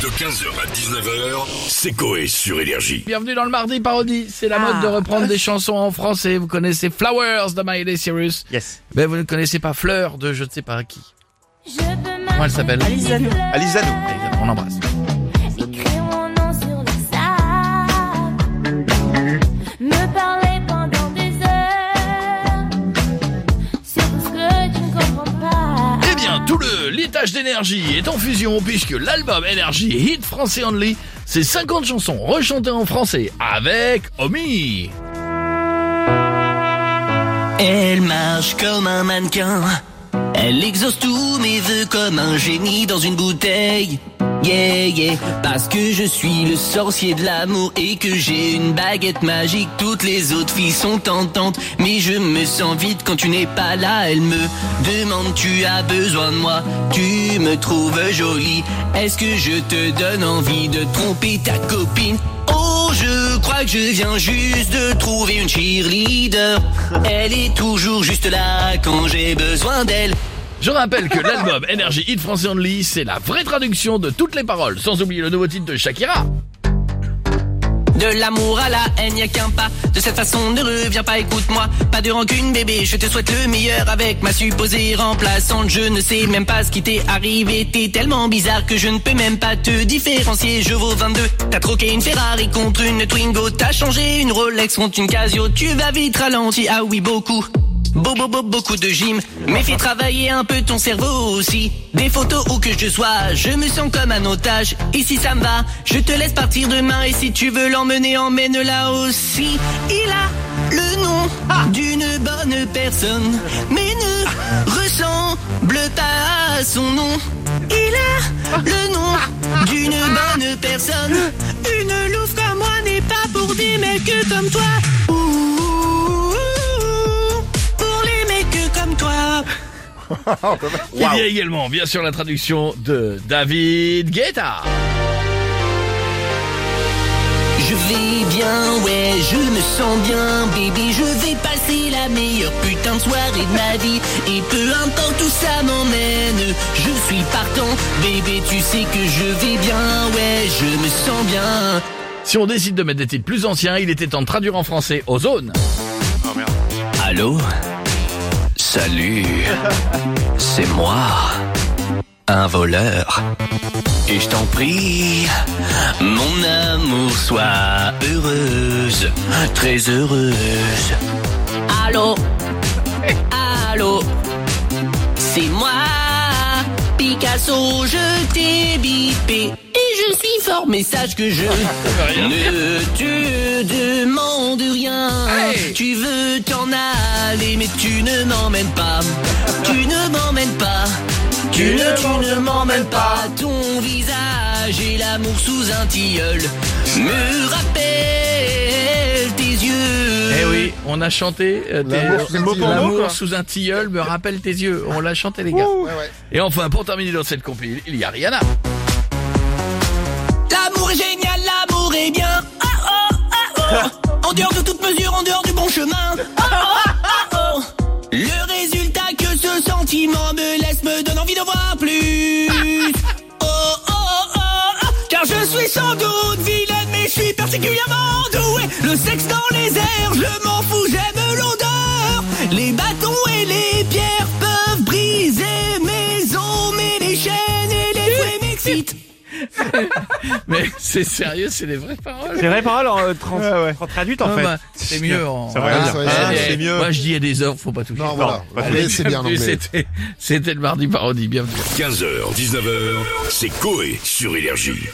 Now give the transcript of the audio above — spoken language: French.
De 15h à 19h, c'est Coé sur Énergie. Bienvenue dans le mardi parodie. C'est la mode de reprendre des chansons en français. Vous connaissez Flowers de Miley Cyrus. Yes. Mais vous ne connaissez pas Fleur de je ne sais pas qui. Comment elle s'appelle? Alizano. Alizano. On l'embrasse. Litage d'énergie est en fusion puisque l'album Énergie Hit Français Only, c'est 50 chansons rechantées en français avec Omi. Elle marche comme un mannequin. Elle exauce tous mes vœux comme un génie dans une bouteille. Yeah, yeah. Parce que je suis le sorcier de l'amour et que j'ai une baguette magique. Toutes les autres filles sont tentantes. Mais je me sens vide quand tu n'es pas là. Elle me demande, tu as besoin de moi? Tu me trouves jolie. Est-ce que je te donne envie de tromper ta copine? Oh, je crois que je viens juste de trouver une cheerleader. Elle est toujours juste là quand j'ai besoin d'elle. Je rappelle que l'album Énergie Hit Français Only, c'est la vraie traduction de toutes les paroles, sans oublier le nouveau titre de Shakira. De l'amour à la haine, y a qu'un pas. De cette façon, ne reviens pas, écoute-moi. Pas de rancune, bébé, je te souhaite le meilleur avec ma supposée remplaçante. Je ne sais même pas ce qui t'est arrivé. T'es tellement bizarre que je ne peux même pas te différencier. Je vaux 22. T'as troqué une Ferrari contre une Twingo. T'as changé une Rolex contre une Casio. Tu vas vite ralenti, ah oui, beaucoup. Beau, beau, beau, beaucoup de gym. Mais fais travailler un peu ton cerveau aussi. Des photos où que je sois, je me sens comme un otage. Et si ça me va, je te laisse partir demain. Et si tu veux l'emmener, emmène-la aussi. Il a le nom d'une bonne personne, mais ne ressemble pas à son nom. Il a le nom d'une bonne personne. Une louve comme moi n'est pas pour des mecs comme toi. Il y a également, bien sûr, la traduction de David Guetta. Je vais bien, ouais, je me sens bien, baby. Je vais passer la meilleure putain de soirée de ma vie. Et peu importe où ça m'emmène, je suis partant, bébé. Tu sais que je vais bien, ouais, je me sens bien. Si on décide de mettre des titres plus anciens, il était temps de traduire en français Ozone. Allô? Salut, c'est moi, un voleur. Et je t'en prie, mon amour, sois heureuse, très heureuse. Allô? Allô? C'est moi, Picasso, je t'ai bipé. Et je suis fort, mais sache que je ne te demande rien. Tu veux t'en aller, mais tu ne m'emmènes pas. Tu ne m'emmènes pas. Tu ne, tu ne m'emmènes pas. Ton visage et l'amour sous un tilleul me rappellent tes yeux. Eh oui, on a chanté euh, tes- L'amour sous un. L'amour sous un tilleul me rappelle tes yeux. On l'a chanté les gars. Et enfin, pour terminer dans cette compil, il y a Rihanna. L'amour est génial, l'amour est bien. Ah oh, ah oh. En dehors de toute mesure, en dehors du oh, ah oh. Le résultat que ce sentiment me laisse me donne envie de voir plus. Oh, oh, oh, oh. Car je suis sans doute vilaine, mais je suis particulièrement douée. Le sexe dans les airs, je m'en fous, j'aime l'odeur. Les bâtons et les Mais c'est sérieux, c'est des vraies paroles. C'est vrai parole en euh, trans- trans- traduite en Ah fait. bah, c'est mieux en. Ça va Ah, ouais, allez, c'est mieux. Moi je dis à des heures, faut pas toucher. Non, voilà. Allez, bien en bienvenue. C'était, c'était le mardi parodie, bienvenue. 15h, 19h, c'est Coé sur Énergie.